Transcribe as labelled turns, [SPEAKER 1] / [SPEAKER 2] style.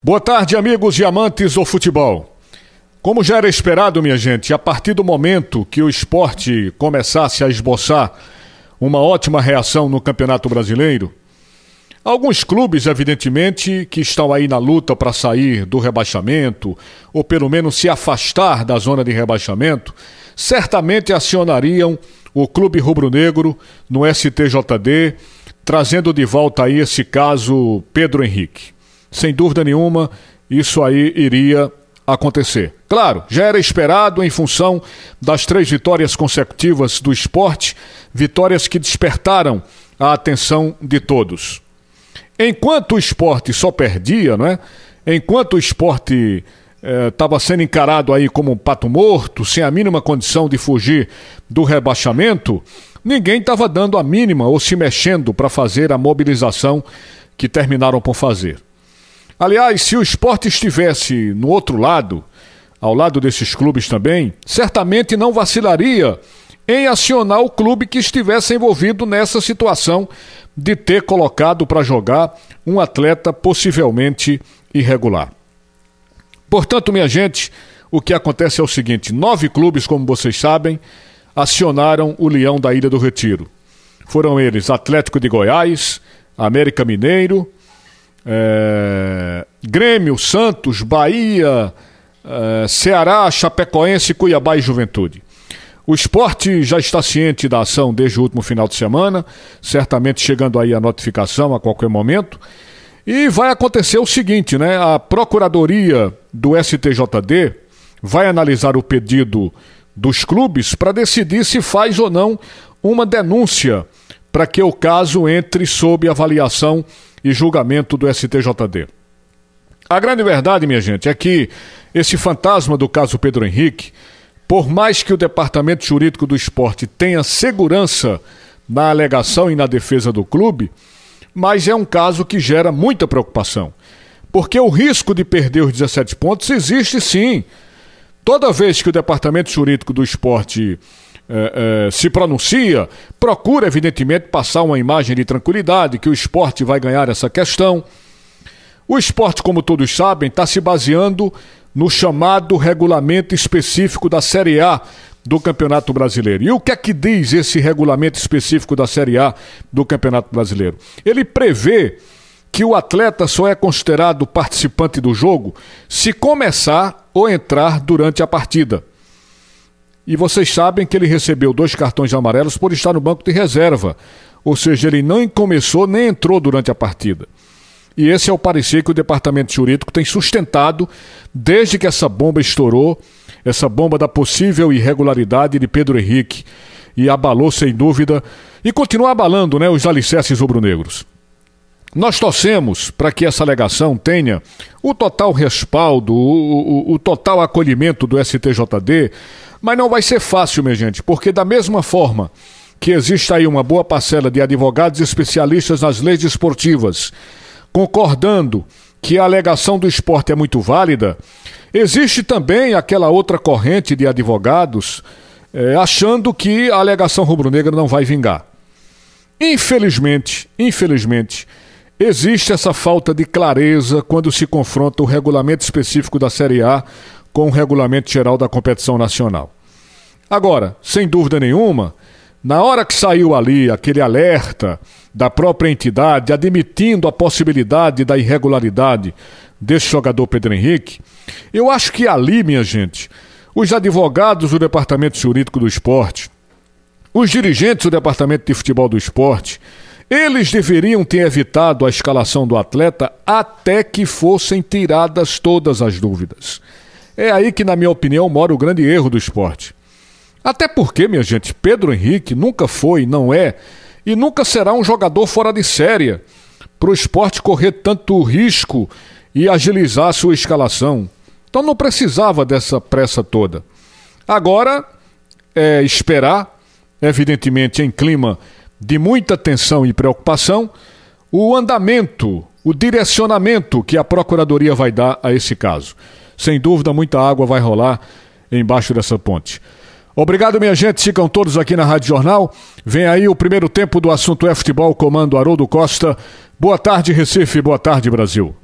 [SPEAKER 1] Boa tarde, amigos e amantes do futebol. Como já era esperado, minha gente, a partir do momento que o esporte começasse a esboçar uma ótima reação no Campeonato Brasileiro, alguns clubes, evidentemente, que estão aí na luta para sair do rebaixamento, ou pelo menos se afastar da zona de rebaixamento, certamente acionariam o Clube Rubro-Negro no STJD, trazendo de volta aí esse caso Pedro Henrique sem dúvida nenhuma, isso aí iria acontecer. Claro, já era esperado em função das três vitórias consecutivas do esporte, vitórias que despertaram a atenção de todos. Enquanto o esporte só perdia, não é? Enquanto o esporte estava eh, sendo encarado aí como um pato morto, sem a mínima condição de fugir do rebaixamento, ninguém estava dando a mínima ou se mexendo para fazer a mobilização que terminaram por fazer. Aliás, se o esporte estivesse no outro lado, ao lado desses clubes também, certamente não vacilaria em acionar o clube que estivesse envolvido nessa situação de ter colocado para jogar um atleta possivelmente irregular. Portanto, minha gente, o que acontece é o seguinte: nove clubes, como vocês sabem, acionaram o Leão da Ilha do Retiro. Foram eles Atlético de Goiás, América Mineiro, é, Grêmio, Santos, Bahia, é, Ceará, Chapecoense, Cuiabá e Juventude. O esporte já está ciente da ação desde o último final de semana, certamente chegando aí a notificação a qualquer momento. E vai acontecer o seguinte, né? A Procuradoria do STJD vai analisar o pedido dos clubes para decidir se faz ou não uma denúncia para que o caso entre sob avaliação e julgamento do STJD. A grande verdade, minha gente, é que esse fantasma do caso Pedro Henrique, por mais que o Departamento Jurídico do Esporte tenha segurança na alegação e na defesa do clube, mas é um caso que gera muita preocupação. Porque o risco de perder os 17 pontos existe sim. Toda vez que o Departamento Jurídico do Esporte é, é, se pronuncia, procura, evidentemente, passar uma imagem de tranquilidade, que o esporte vai ganhar essa questão. O esporte, como todos sabem, está se baseando no chamado regulamento específico da Série A do Campeonato Brasileiro. E o que é que diz esse regulamento específico da Série A do Campeonato Brasileiro? Ele prevê que o atleta só é considerado participante do jogo se começar ou entrar durante a partida. E vocês sabem que ele recebeu dois cartões amarelos por estar no banco de reserva. Ou seja, ele nem começou nem entrou durante a partida. E esse é o parecer que o departamento jurídico tem sustentado desde que essa bomba estourou essa bomba da possível irregularidade de Pedro Henrique. E abalou, sem dúvida, e continua abalando né, os alicerces rubro-negros. Nós torcemos para que essa alegação tenha o total respaldo, o, o, o, total acolhimento do STJD, mas não vai ser fácil, minha gente, porque da mesma forma que existe aí uma boa parcela de advogados especialistas nas leis esportivas concordando que a alegação do esporte é muito válida, existe também aquela outra corrente de advogados eh, achando que a alegação rubro-negra não vai vingar. Infelizmente, infelizmente, Existe essa falta de clareza quando se confronta o regulamento específico da Série A com o regulamento geral da competição nacional. Agora, sem dúvida nenhuma, na hora que saiu ali aquele alerta da própria entidade admitindo a possibilidade da irregularidade desse jogador Pedro Henrique, eu acho que ali, minha gente, os advogados do Departamento Jurídico do Esporte, os dirigentes do Departamento de Futebol do Esporte, eles deveriam ter evitado a escalação do atleta até que fossem tiradas todas as dúvidas. É aí que, na minha opinião, mora o grande erro do esporte. Até porque, minha gente, Pedro Henrique nunca foi, não é e nunca será um jogador fora de série para o esporte correr tanto risco e agilizar sua escalação. Então não precisava dessa pressa toda. Agora é esperar, evidentemente em clima de muita tensão e preocupação o andamento, o direcionamento que a Procuradoria vai dar a esse caso. Sem dúvida, muita água vai rolar embaixo dessa ponte. Obrigado, minha gente. Ficam todos aqui na Rádio Jornal. Vem aí o primeiro tempo do assunto é futebol, comando Haroldo Costa. Boa tarde, Recife. Boa tarde, Brasil.